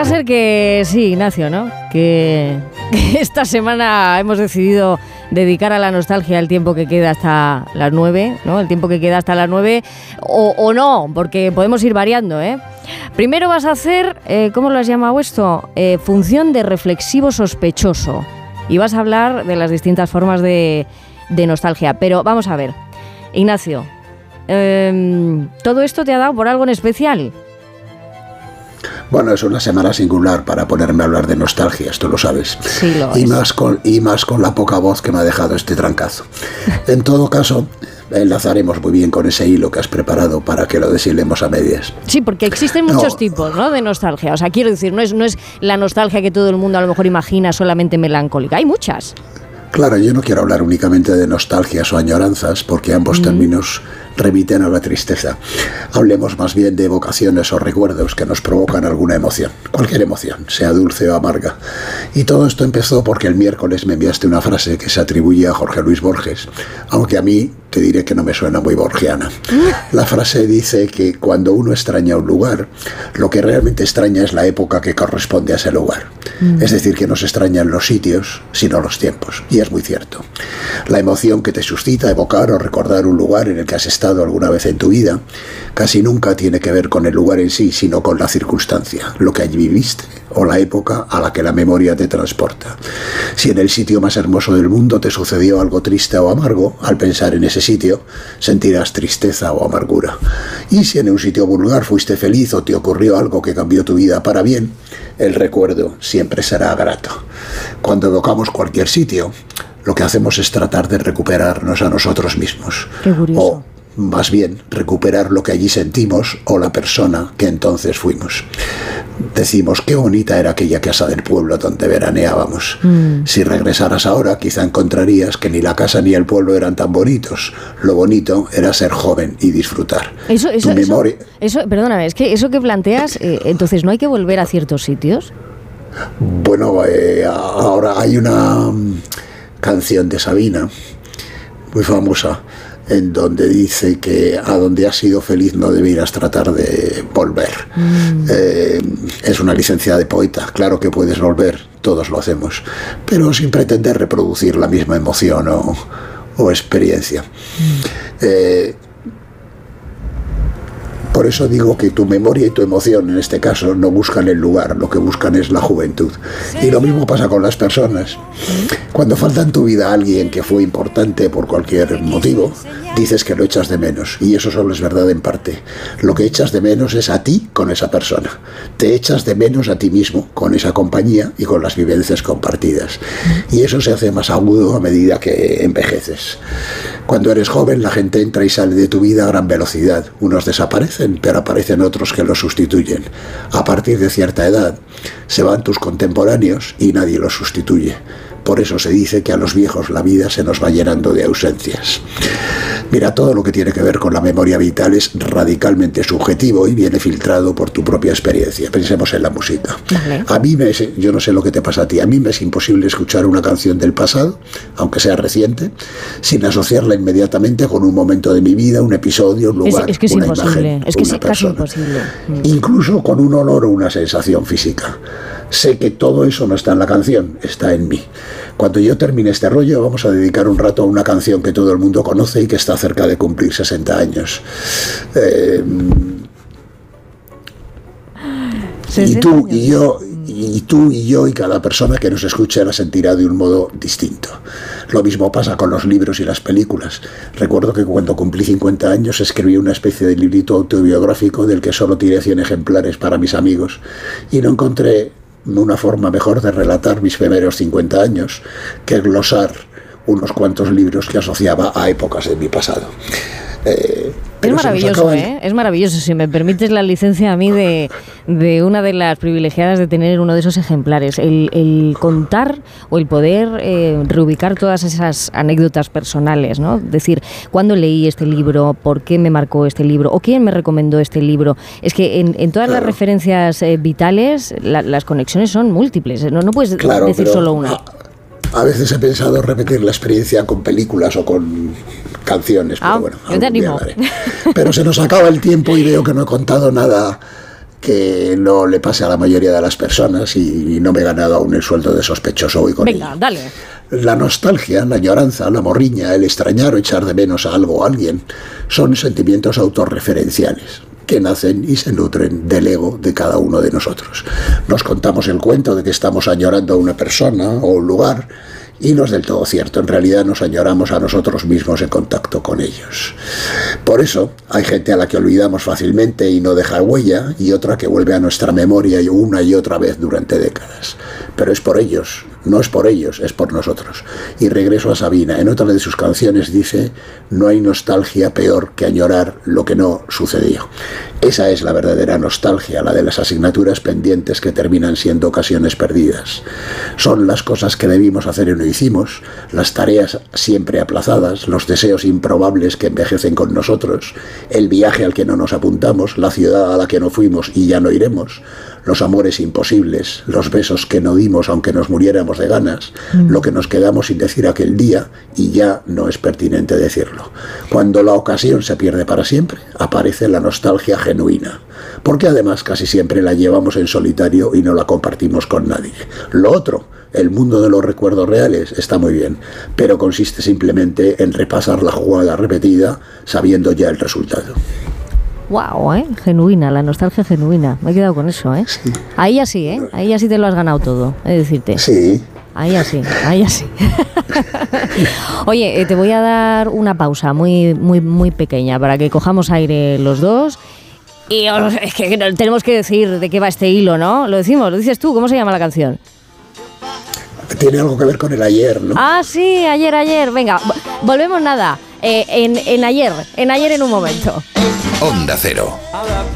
va a ser que sí, Ignacio, ¿no? Que, esta semana hemos decidido dedicar a la nostalgia el tiempo que queda hasta las 9, ¿no? El tiempo que queda hasta las 9, o, no, porque podemos ir variando, ¿eh? Primero vas a hacer, eh, ¿cómo lo has llamado esto? Eh, función de reflexivo sospechoso. Y vas a hablar de las distintas formas de, nostalgia. Pero vamos a ver, Ignacio, em, ¿todo esto te ha dado por algo en especial? Bueno, es una semana singular para ponerme a hablar de nostalgia, esto lo sabes. Sí, lo y Más con, y más con la poca voz que me ha dejado este trancazo. En todo caso, enlazaremos muy bien con ese hilo que has preparado para que lo deshilemos a medias. Sí, porque existen muchos tipos ¿no? de nostalgia. O sea, quiero decir, no es, no es la nostalgia que todo el mundo a lo mejor imagina solamente melancólica. Hay muchas. Claro, yo no quiero hablar únicamente de nostalgias o añoranzas, porque ambos términos remiten a la tristeza. Hablemos más bien de evocaciones o recuerdos que nos provocan alguna emoción, cualquier emoción, sea dulce o amarga. Y todo esto empezó porque el miércoles me enviaste una frase que se atribuye a Jorge Luis Borges, aunque a mí te diré que no me suena muy borgiana. La frase dice que cuando uno extraña un lugar, lo que realmente extraña es la época que corresponde a ese lugar. Mm. Es decir, que no se extrañan los sitios, sino los tiempos. Y es muy cierto. La emoción que te suscita evocar o recordar un lugar en el que has estado alguna vez en tu vida, casi nunca tiene que ver con el lugar en sí, sino con la circunstancia, lo que allí viviste o la época a la que la memoria te transporta. Si en el sitio más hermoso del mundo te sucedió algo triste o amargo, al pensar en ese sitio sentirás tristeza o amargura. Y si en un sitio vulgar fuiste feliz o te ocurrió algo que cambió tu vida para bien, el recuerdo siempre será grato. Cuando evocamos cualquier sitio, lo que hacemos es tratar de recuperarnos a nosotros mismos. O más bien recuperar lo que allí sentimos o la persona que entonces fuimos. Decimos, qué bonita era aquella casa del pueblo donde veraneábamos. Mm. Si regresaras ahora, quizá encontrarías que ni la casa ni el pueblo eran tan bonitos. Lo bonito era ser joven y disfrutar. Eso, eso, eso, perdóname, es que eso que planteas, eh, entonces no hay que volver a ciertos sitios. Bueno, eh, ahora hay una mm, canción de Sabina, muy famosa, en donde dice que a donde has sido feliz no debieras tratar de volver. Mm. Eh, es una licencia de poeta, claro que puedes volver, todos lo hacemos, pero sin pretender reproducir la misma emoción o, experiencia. Mm. Eh, por eso digo que tu memoria y tu emoción en este caso no buscan el lugar, lo que buscan es la juventud. Y lo mismo pasa con las personas. Cuando falta en tu vida alguien que fue importante por cualquier motivo, dices que lo echas de menos. Y eso solo es verdad en parte. Lo que echas de menos es a ti con esa persona. Te echas de menos a ti mismo con esa compañía y con las vivencias compartidas. Y eso se hace más agudo a medida que envejeces. Cuando eres joven la gente entra y sale de tu vida a gran velocidad. Unos desaparecen, pero aparecen otros que los sustituyen. A partir de cierta edad se van tus contemporáneos y nadie los sustituye. Por eso se dice que a los viejos la vida se nos va llenando de ausencias. Mira, todo lo que tiene que ver con la memoria vital es radicalmente subjetivo y viene filtrado por tu propia experiencia. Pensemos en la música. A mí me es, yo no sé lo que te pasa a ti, a mí me es imposible escuchar una canción del pasado, aunque sea reciente, sin asociarla inmediatamente con un momento de mi vida, un episodio, un lugar, es, que es una imposible. imagen, es que es casi imposible. Incluso con un olor o una sensación física. Sé que todo eso no está en la canción, está en mí. Cuando yo termine este rollo, vamos a dedicar un rato a una canción que todo el mundo conoce y que está cerca de cumplir 60 años. Eh, y tú y yo y tú y yo y cada persona que nos escuche la sentirá de un modo distinto. Lo mismo pasa con los libros y las películas. Recuerdo que cuando cumplí 50 años escribí una especie de librito autobiográfico del que solo tiré 100 ejemplares para mis amigos y no encontré una forma mejor de relatar mis primeros 50 años que glosar unos cuantos libros que asociaba a épocas de mi pasado. Eh, es maravilloso, ¿eh? Es maravilloso. Si me permites la licencia a mí de, de una de las privilegiadas de tener uno de esos ejemplares. El, contar o el poder eh, reubicar todas esas anécdotas personales, ¿no? Decir, ¿cuándo leí este libro? ¿Por qué me marcó este libro? ¿O quién me recomendó este libro? Es que en, todas las referencias eh, vitales las conexiones son múltiples. No, no puedes decir solo una. A, veces he pensado repetir la experiencia con películas o con canciones, pero ah, bueno. Yo te animo. Pero se nos acaba el tiempo y veo que no he contado nada que no le pase a la mayoría de las personas y, no me he ganado aún el sueldo de sospechoso hoy con Venga, dale. La nostalgia, la añoranza, la morriña, el extrañar o echar de menos a algo o a alguien son sentimientos autorreferenciales que nacen y se nutren del ego de cada uno de nosotros. Nos contamos el cuento de que estamos añorando a una persona o un lugar y no es del todo cierto, en realidad nos añoramos a nosotros mismos en contacto con ellos. Por eso hay gente a la que olvidamos fácilmente y no deja huella, y otra que vuelve a nuestra memoria una y otra vez durante décadas. Pero es por ellos, no es por ellos, es por nosotros. Y regreso a Sabina, en otra de sus canciones dice, no hay nostalgia peor que añorar lo que no sucedió. Esa es la verdadera nostalgia, la de las asignaturas pendientes que terminan siendo ocasiones perdidas. Son las cosas que debimos hacer y no hicimos, las tareas siempre aplazadas, los deseos improbables que envejecen con nosotros, el viaje al que no nos apuntamos, la ciudad a la que no fuimos y ya no iremos, los amores imposibles, los besos que no dimos aunque nos muriéramos de ganas, lo que nos quedamos sin decir aquel día y ya no es pertinente decirlo. Cuando la ocasión se pierde para siempre, aparece la nostalgia genuina, porque además casi siempre la llevamos en solitario y no la compartimos con nadie. Lo otro, el mundo de los recuerdos reales está muy bien, pero consiste simplemente en repasar la jugada repetida sabiendo ya el resultado. Wow, ¿eh? Genuina, la nostalgia genuina. Me he quedado con eso, ¿eh? Ahí así, ¿eh? Ahí así te lo has ganado todo, es decirte. Sí. Ahí así, ahí así. Oye, eh, te voy a dar una pausa muy, muy, muy pequeña para que cojamos aire los dos. Y es que tenemos que decir de qué va este hilo, ¿no? Lo decimos, lo dices tú, ¿cómo se llama la canción? Tiene algo que ver con el ayer, ¿no? Ah, sí, ayer, ayer. Venga, volvemos nada. Eh, en, en ayer, en ayer en un momento. Onda Cero.